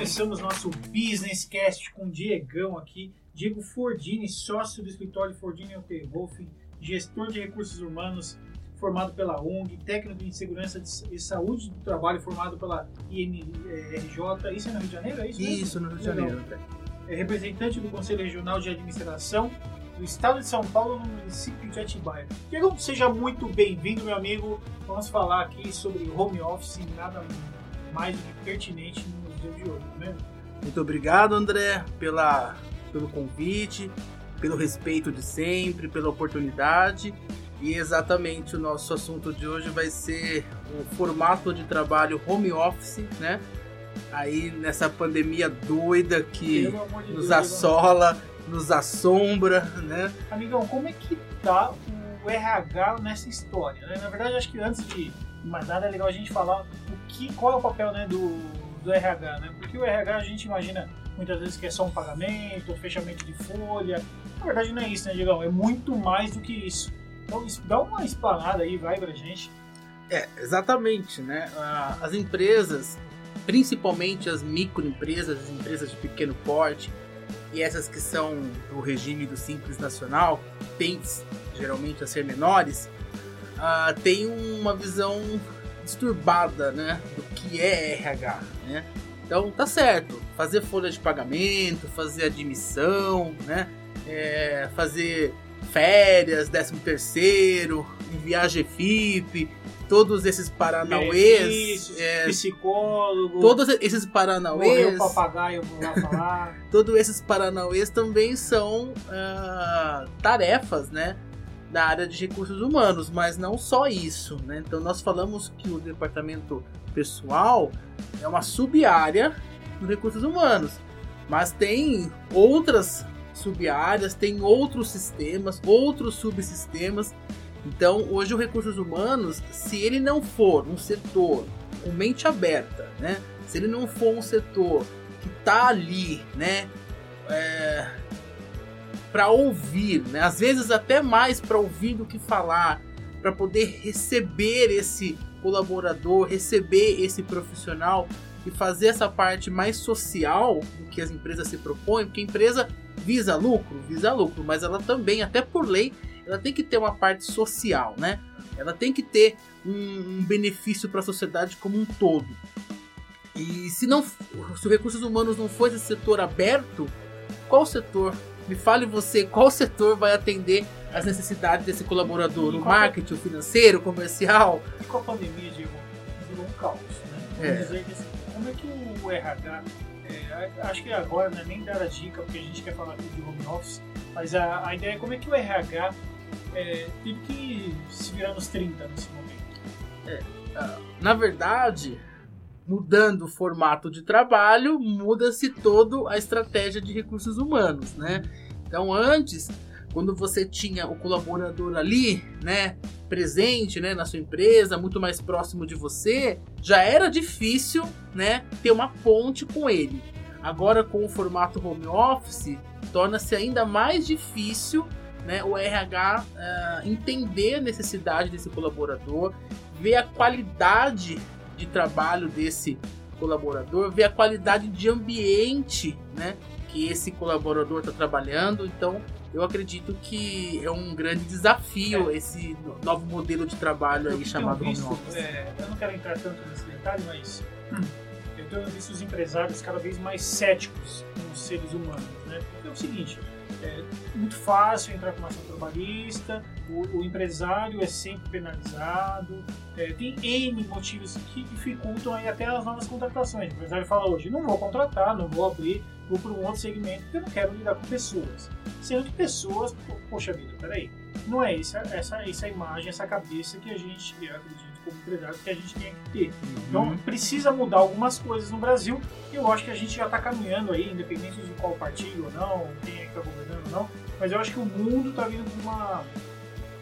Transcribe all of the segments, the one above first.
começamos nosso Business Cast com o Diegão aqui. Diego Fordini, sócio do escritório Fordini Wolf, gestor de recursos humanos formado pela ONG, técnico em segurança e saúde do trabalho formado pela IMRJ. Isso é no Rio de Janeiro? É isso, mesmo? Isso, no Rio de Janeiro. É representante do Conselho Regional de Administração do Estado de São Paulo no município de Atibaia. Diego, seja muito bem-vindo, meu amigo. Vamos falar aqui sobre home office, nada mais do que pertinente nos dias de hoje, né? Muito obrigado, André, pela, pelo convite, pelo respeito de sempre, pela oportunidade. E exatamente o nosso assunto de hoje vai ser o formato de trabalho home office, né? Aí nessa pandemia doida que de nos Deus, assola, nos assombra, né? Amigão, como é que tá o RH nessa história? Né? Na verdade, acho que antes de mais nada é legal a gente falar o que, qual é o papel né, do, do RH, né? Porque o RH a gente imagina muitas vezes que é só um pagamento, fechamento de folha. Na verdade não é isso, né, Diegão? É muito mais do que isso. Então dá uma explanada aí, vai pra gente. É, exatamente, né? As empresas, principalmente as microempresas, as empresas de pequeno porte, e essas que são do regime do Simples Nacional, tendem geralmente a ser menores, uh, tem uma visão disturbada né, do que é RH. Né? Então tá certo, fazer folha de pagamento, fazer admissão, né? É, fazer férias, 13 terceiro, enviar GFIP, todos esses paranauês, é, psicólogo, todos esses paranauês, papagaio, vou lá falar. todos esses paranauês também são uh, tarefas, né, da área de recursos humanos, mas não só isso, né? Então nós falamos que o departamento pessoal é uma sub-área dos recursos humanos, mas tem outras sub-áreas, tem outros sistemas, outros subsistemas então, hoje o recursos humanos, se ele não for um setor com mente aberta, né? Se ele não for um setor que está ali, né? É, para ouvir, né? Às vezes até mais para ouvir do que falar, para poder receber esse colaborador, receber esse profissional e fazer essa parte mais social do que as empresas se propõem, porque a empresa visa lucro, visa lucro, mas ela também, até por lei, ela tem que ter uma parte social, né? Ela tem que ter um, um benefício para a sociedade como um todo. E se não, se os recursos humanos não for esse setor aberto, qual setor? Me fale você, qual setor vai atender as necessidades desse colaborador? O marketing, o financeiro, o comercial? E com a pandemia, Diego, virou um caos, né? É. Dizer que, assim, como é que o RH, é, acho que agora não é nem dar a dica, porque a gente quer falar aqui de home office, mas a, a ideia é como é que o RH é, teve que se virar nos 30 nesse momento. É, ah, na verdade, mudando o formato de trabalho, muda-se toda a estratégia de recursos humanos, né? Então, antes, quando você tinha o colaborador ali, né, presente, né, na sua empresa, muito mais próximo de você, já era difícil, né, ter uma ponte com ele. Agora, com o formato home office, torna-se ainda mais difícil né, o RH uh, eh, entender a necessidade desse colaborador, ver a qualidade de trabalho desse colaborador, ver a qualidade de ambiente né, que esse colaborador está trabalhando. Então, eu acredito que é um grande desafio é. esse novo modelo de trabalho aí chamado visto, home office. É, eu não quero entrar tanto nesse detalhe, mas hum, eu tenho visto os empresários cada vez mais céticos com os seres humanos, né? Porque é o seguinte, é muito fácil entrar com uma ação trabalhista, o, o empresário é sempre penalizado, é, tem N motivos que dificultam aí até as novas contratações. O empresário fala hoje, não vou contratar, não vou abrir, vou para um outro segmento porque eu não quero lidar com pessoas. Sendo que pessoas, poxa vida, peraí, não é essa, essa, essa imagem, essa cabeça que a gente, eu acredito, como empresário que a gente tem que ter. Uhum. Então precisa mudar algumas coisas no Brasil e eu acho que a gente já está caminhando aí, independente de qual partido ou não, quem é que está governando ou não, mas eu acho que o mundo está vindo para uma,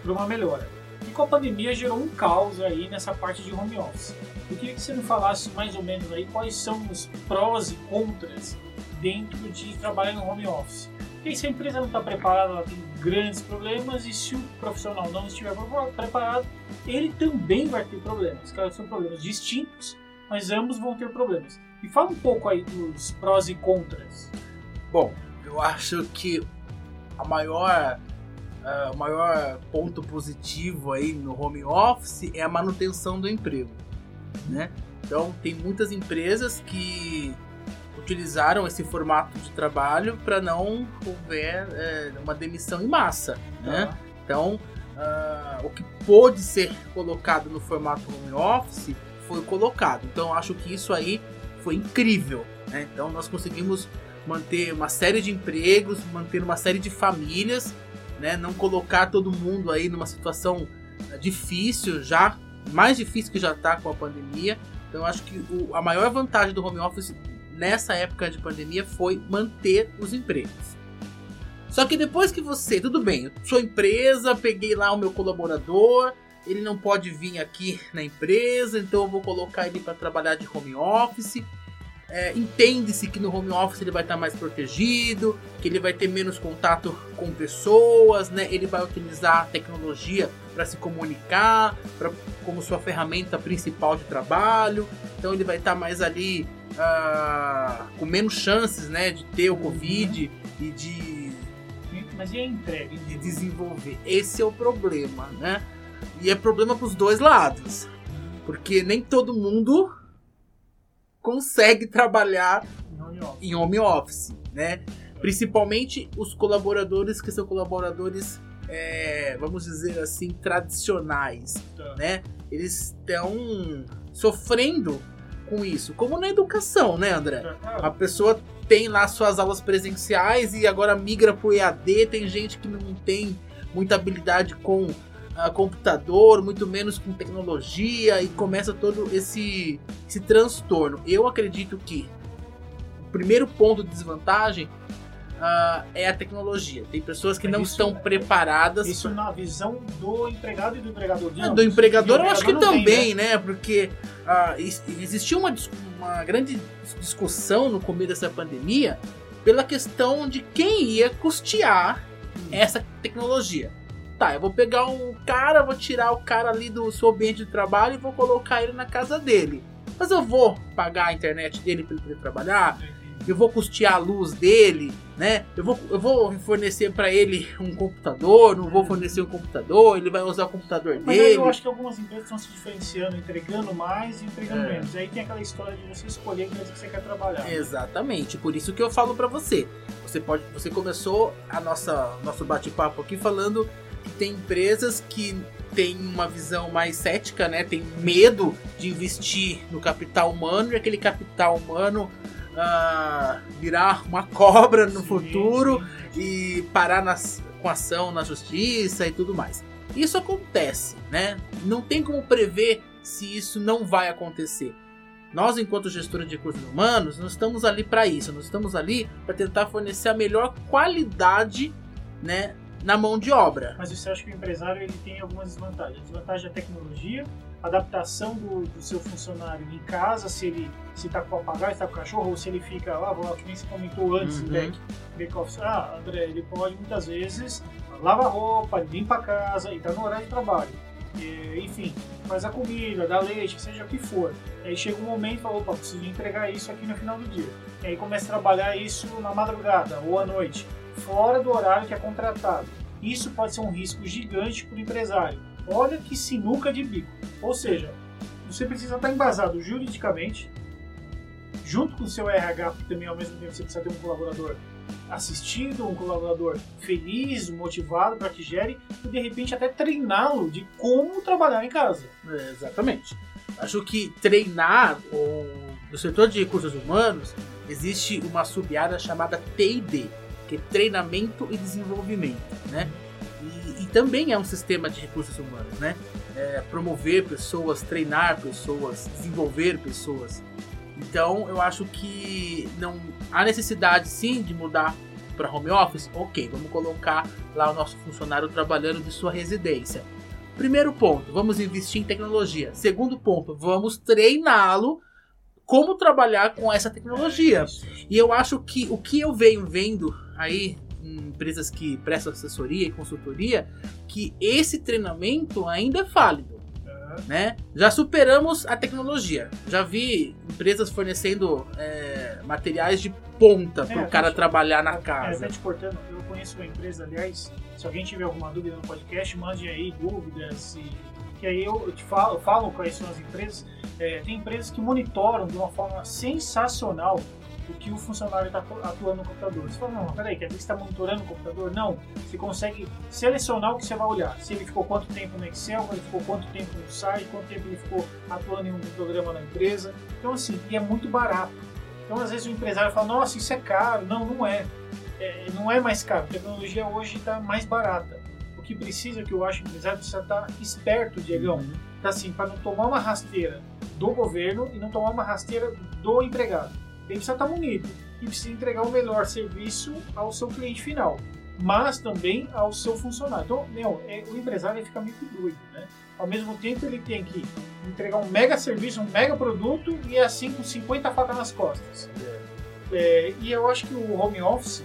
uma melhora. E com a pandemia gerou um caos aí nessa parte de home office. Eu queria que você me falasse mais ou menos aí quais são os prós e contras dentro de trabalhar no home office. Porque se a empresa não está preparada, ela tem grandes problemas, e se o profissional não estiver preparado, ele também vai ter problemas. Claro, são problemas distintos, mas ambos vão ter problemas. E fala um pouco aí dos prós e contras. Bom, eu acho que a maior uh, o maior ponto positivo aí no home office é a manutenção do emprego, né? Então tem muitas empresas que utilizaram esse formato de trabalho para não houver é, uma demissão em massa, né? Tá. Então uh, o que pôde ser colocado no formato home office foi colocado. Então acho que isso aí foi incrível. Né? Então nós conseguimos manter uma série de empregos, manter uma série de famílias, né? não colocar todo mundo aí numa situação difícil já, mais difícil que já está com a pandemia. Então acho que o, a maior vantagem do home office nessa época de pandemia foi manter os empregos. Só que depois que você, tudo bem, sua empresa, peguei lá o meu colaborador, ele não pode vir aqui na empresa, então eu vou colocar ele para trabalhar de home office. É, Entende-se que no home office ele vai estar mais protegido, que ele vai ter menos contato com pessoas, né? Ele vai utilizar a tecnologia para se comunicar, pra, como sua ferramenta principal de trabalho. Então ele vai estar mais ali uh, com menos chances, né, de ter o Covid e de mas e a entrega? De desenvolver. Esse é o problema, né? E é problema para os dois lados. Porque nem todo mundo consegue trabalhar em home office, né? Principalmente os colaboradores que são colaboradores, é, vamos dizer assim, tradicionais, tá. né? Eles estão sofrendo com isso, como na educação, né, André? Tá. A pessoa tem lá suas aulas presenciais e agora migra para o EAD, tem gente que não tem muita habilidade com uh, computador, muito menos com tecnologia e começa todo esse, esse transtorno. Eu acredito que o primeiro ponto de desvantagem uh, é a tecnologia. Tem pessoas que não isso, estão preparadas. Isso na visão do empregado e do empregador. É, do empregador, eu acho que também, tem, né? né? Porque uh, existia uma, uma grande discussão no começo dessa pandemia pela questão de quem ia custear essa tecnologia tá, eu vou pegar um cara, vou tirar o cara ali do seu ambiente de trabalho e vou colocar ele na casa dele. Mas eu vou pagar a internet dele para ele poder trabalhar, eu vou custear a luz dele, né? Eu vou, eu vou fornecer para ele um computador, não vou fornecer um computador, ele vai usar o computador Mas dele. Mas eu acho que algumas empresas estão se diferenciando, entregando mais e entregando é. menos. Aí tem aquela história de você escolher a empresa que você quer trabalhar. Exatamente, por isso que eu falo para você. Você pode, você começou a nossa nosso bate-papo aqui falando tem empresas que têm uma visão mais cética, né? Tem medo de investir no capital humano e aquele capital humano uh, virar uma cobra no sim, futuro sim. e parar nas, com ação na justiça e tudo mais. Isso acontece, né? Não tem como prever se isso não vai acontecer. Nós, enquanto gestores de recursos humanos, nós estamos ali para isso. Nós estamos ali para tentar fornecer a melhor qualidade, né, na mão de obra. Mas você acha que o empresário ele tem algumas desvantagens? A desvantagem é a tecnologia, adaptação do, do, seu funcionário em casa, se ele se está com o papagaio, está com o cachorro, ou se ele fica lá, ah, que nem você comentou antes, uhum. back, back office. Ah, André, ele pode muitas vezes lava roupa, limpa a casa e está no horário de trabalho. E, enfim, faz a comida, dá leite, seja o que for. Aí chega um momento e fala, opa, preciso entregar isso aqui no final do dia. E aí começa a trabalhar isso na madrugada ou à noite fora do horário que é contratado. Isso pode ser um risco gigante para o empresário. Olha que sinuca de bico. Ou seja, você precisa estar embasado juridicamente, junto com o seu RH, porque também ao mesmo tempo você precisa ter um colaborador assistido, um colaborador feliz, motivado para que gere e de repente até treiná-lo de como trabalhar em casa. É, exatamente. Acho que treinar o, no setor de recursos humanos existe uma sub-área chamada T&D, que é treinamento e desenvolvimento, né? E, e, também é um sistema de recursos humanos, né? É promover pessoas, treinar pessoas, desenvolver pessoas. Então, eu acho que não há necessidade sim de mudar para home office. Ok, vamos colocar lá o nosso funcionário trabalhando de sua residência. Primeiro ponto, vamos investir em tecnologia. Segundo ponto, vamos treiná-lo como trabalhar com essa tecnologia. E eu acho que o que eu venho vendo aí empresas que prestam assessoria e consultoria que esse treinamento ainda é válido. Uhum. né? Já superamos a tecnologia. Já vi empresas fornecendo é, materiais de ponta para o É, cara gente, trabalhar na É, casa. te cortando, eu conheço uma empresa, aliás, se alguém tiver alguma dúvida no podcast, mande aí dúvidas e que aí eu, te falo, falo quais são as empresas. É, tem empresas que monitoram de uma forma sensacional o que o funcionário está atuando no computador. Você fala, não, peraí, quer dizer que você está monitorando o computador? Não. Você consegue selecionar o que você vai olhar. Se ele ficou quanto tempo no Excel, ele ficou quanto tempo no site, quanto tempo ele ficou atuando em um programa na empresa. Então, assim, e é muito barato. Então, às vezes o empresário fala, nossa, isso é caro. Não, não é. É, não é mais caro. A tecnologia hoje está mais barata. O que precisa, que eu acho, o empresário precisa estar esperto, Diegão. Tá assim, para não tomar uma rasteira do governo e não tomar uma rasteira do empregado. Ele precisa estar munido e precisa entregar o melhor serviço ao seu cliente final, mas também ao seu funcionário. Então, meu, é, o empresário fica muito doido, né? Ao mesmo tempo, ele tem que entregar um mega serviço, um mega produto e assim com 50 facas nas costas. É, e eu acho que o home office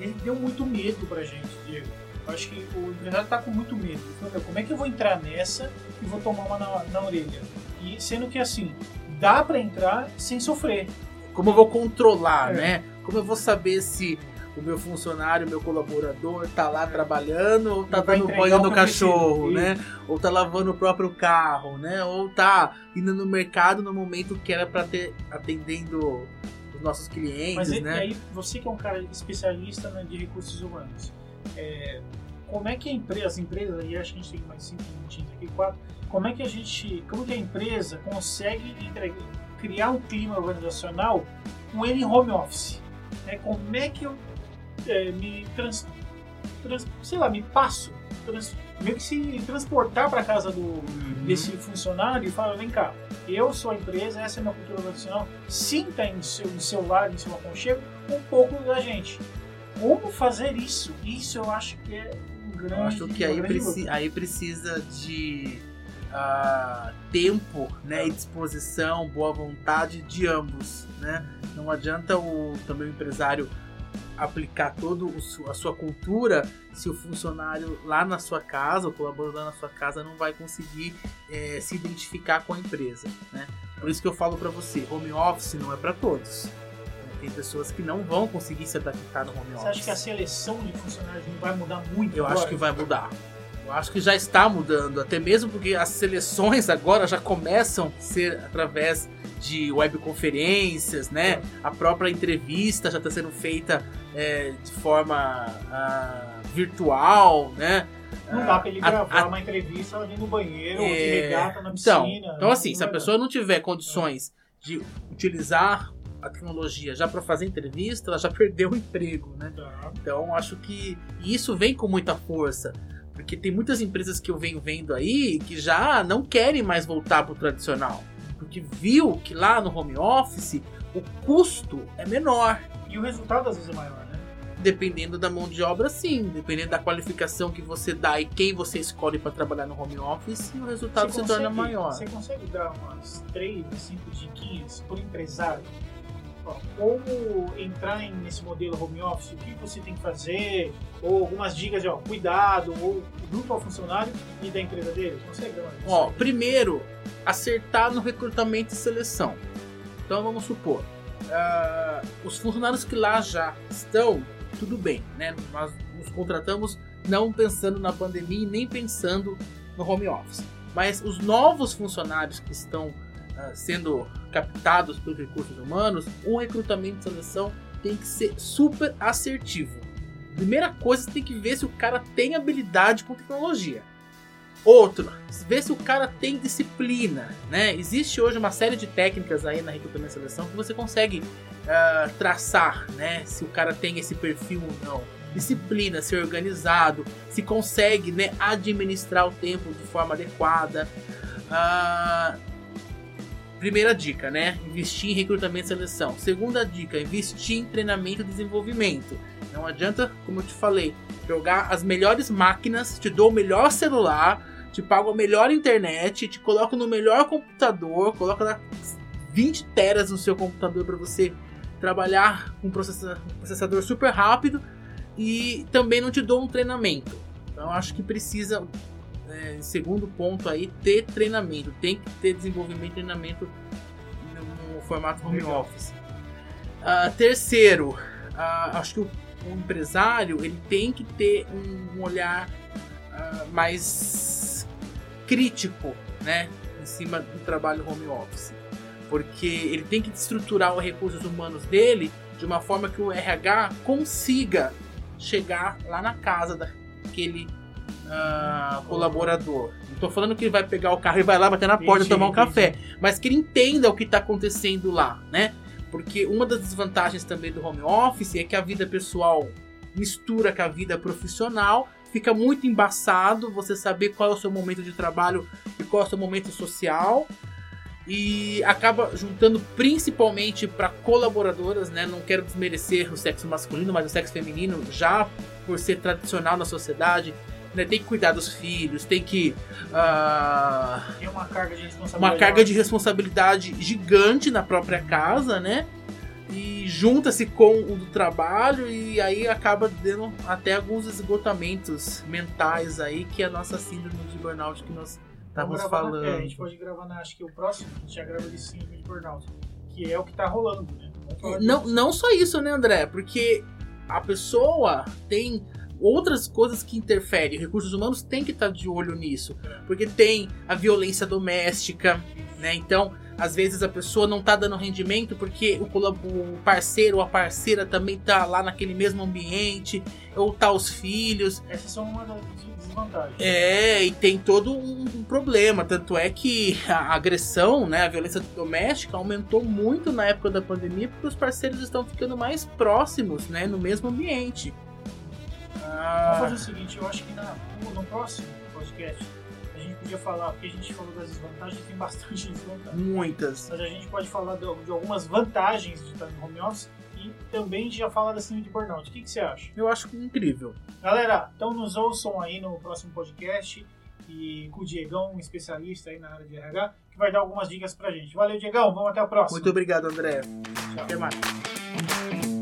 ele deu muito medo pra gente, Diego. Eu acho que o empresário tá com muito medo. Ele falou, "Meu, como é que eu vou entrar nessa e vou tomar uma na, na orelha? E sendo que assim, dá pra entrar sem sofrer. Como eu vou controlar, É. né? Como eu vou saber se o meu funcionário, meu colaborador tá lá trabalhando ou tá dando banho no cachorro, né? Ou tá lavando o próprio carro, né? Ou tá indo no mercado no momento que era pra ter atendendo nossos clientes, Mas e, né? e aí, você que é um cara especialista né, de recursos humanos, é, como é que a empresa, as empresas, e acho que a gente tem mais cinco minutinhos aqui, quatro, como é que a gente, como que a empresa consegue entregar, criar um clima organizacional com ele em home office? Né? Como é que eu é, me trans, trans- sei lá, me passo, trans, meio que se transportar para casa do, Uhum. desse funcionário e fala, vem cá, eu sou a empresa, essa é a minha cultura organizacional, sinta em seu, em seu lar, em seu aconchego, um pouco da gente. Como fazer isso? Isso eu acho que é um grande... Eu acho que aí, preci- aí precisa de ah, tempo né, e disposição, boa vontade de ambos. Né? Não adianta o, também o empresário aplicar toda a sua cultura se o funcionário lá na sua casa, o colaborador lá na sua casa não vai conseguir eh, se identificar com a empresa. Né? Por isso que eu falo para você, home office não é para todos. Tem pessoas que não vão conseguir se adaptar no home office. Você acha que a seleção de funcionários não vai mudar muito Eu agora? acho que vai mudar. Eu acho que já está mudando, até mesmo porque as seleções agora já começam a ser através de webconferências, né? A própria entrevista já está sendo feita é, de forma ah, virtual, né? Não dá pra ele A- gravar a- uma entrevista ali no banheiro, ou de É, regata na Então, piscina. então assim, Não se a vai pessoa não tiver condições de utilizar a tecnologia já para fazer entrevista, ela já perdeu o emprego, né? Tá. Então acho que isso vem com muita força. Porque tem muitas empresas que eu venho vendo aí que já não querem mais voltar pro tradicional. Porque viu que lá no home office o custo é menor. E o resultado às vezes é maior, né? Dependendo da mão de obra, sim. Dependendo da qualificação que você dá e quem você escolhe para trabalhar no home office, o resultado Você se torna consegue- maior. Você consegue dar umas três, cinco diquinhas por empresário? Como entrar nesse modelo home office, o que você tem que fazer, ou algumas dicas de ó, cuidado, ou junto ao funcionário e da empresa dele? Consegue Ó, primeiro, acertar no recrutamento e seleção. Então vamos supor, ah, os funcionários que lá já estão, tudo bem, né? Nós nos contratamos não pensando na pandemia e nem pensando no home office. Mas os novos funcionários que estão ah, sendo captados pelos recursos humanos, o recrutamento e seleção tem que ser super assertivo. Primeira coisa, você tem que ver se o cara tem habilidade com tecnologia. Outro, ver se o cara tem disciplina, né? Existe hoje uma série de técnicas aí na recrutamento e seleção que você consegue ah, traçar, né? Se o cara tem esse perfil ou não. Disciplina, ser organizado, se consegue, né, administrar o tempo de forma adequada. Ah, primeira dica, né? Investir em recrutamento e seleção. Segunda dica, investir em treinamento e desenvolvimento. Não adianta, como eu te falei, jogar as melhores máquinas, te dou o melhor celular, te pago a melhor internet, te coloco no melhor computador, coloco lá 20 teras no seu computador para você trabalhar com um processa- processador super rápido e também não te dou um treinamento. Então acho que precisa né, segundo ponto aí, ter treinamento. Tem que ter desenvolvimento e treinamento no, no formato home Legal. office. Ah, terceiro, ah, acho que o, o empresário ele tem que ter um olhar ah, mais crítico, né, em cima do trabalho home office, porque ele tem que estruturar os recursos humanos dele de uma forma que o RH consiga chegar lá na casa daquele ah, colaborador. Não tô falando que ele vai pegar o carro e vai lá bater na porta Entendi, tomar um entendi. café, mas que ele entenda o que está acontecendo lá, né? Porque uma das desvantagens também do home office é que a vida pessoal mistura com a vida profissional, fica muito embaçado você saber qual é o seu momento de trabalho e qual é o seu momento social. E acaba juntando principalmente para colaboradoras, né? Não quero desmerecer o sexo masculino, mas o sexo feminino, já por ser tradicional na sociedade, né? tem que cuidar dos filhos, tem que. ah, Tem uma carga de responsabilidade. uma carga de responsabilidade gigante na própria casa, né? E junta-se com o do trabalho e aí acaba dando até alguns esgotamentos mentais aí, que é a nossa síndrome de burnout que nós Vamos estávamos gravar na- falando. é, a gente pode gravar, na, acho que o próximo, a gente já grava de síndrome de burnout, que é o que tá rolando, né? Não, não só isso, né, André? Porque a pessoa tem outras coisas que interferem. Recursos humanos tem que estar de olho nisso. Porque tem a violência doméstica, né? Então, às vezes a pessoa não tá dando rendimento porque o parceiro ou a parceira também tá lá naquele mesmo ambiente, ou tá os filhos. Essas são uma das desvantagens. É, e tem todo um, um problema. Tanto é que a agressão, né, a violência doméstica aumentou muito na época da pandemia porque os parceiros estão ficando mais próximos, né, no mesmo ambiente. Vamos Ah, fazer o seguinte, eu acho que na, no próximo podcast a gente podia falar, porque a gente falou das desvantagens, tem bastante desvantagem. muitas. Mas a gente pode falar de, de algumas vantagens de estar no home office e também já fala da síndrome de burnout. O que, que você acha? Eu acho incrível. Galera, então nos ouçam aí no próximo podcast e com o Diegão, um especialista aí na área de RH, que vai dar algumas dicas pra gente. Valeu, Diegão, vamos até a próxima. Muito obrigado, André. Tchau. Até mais.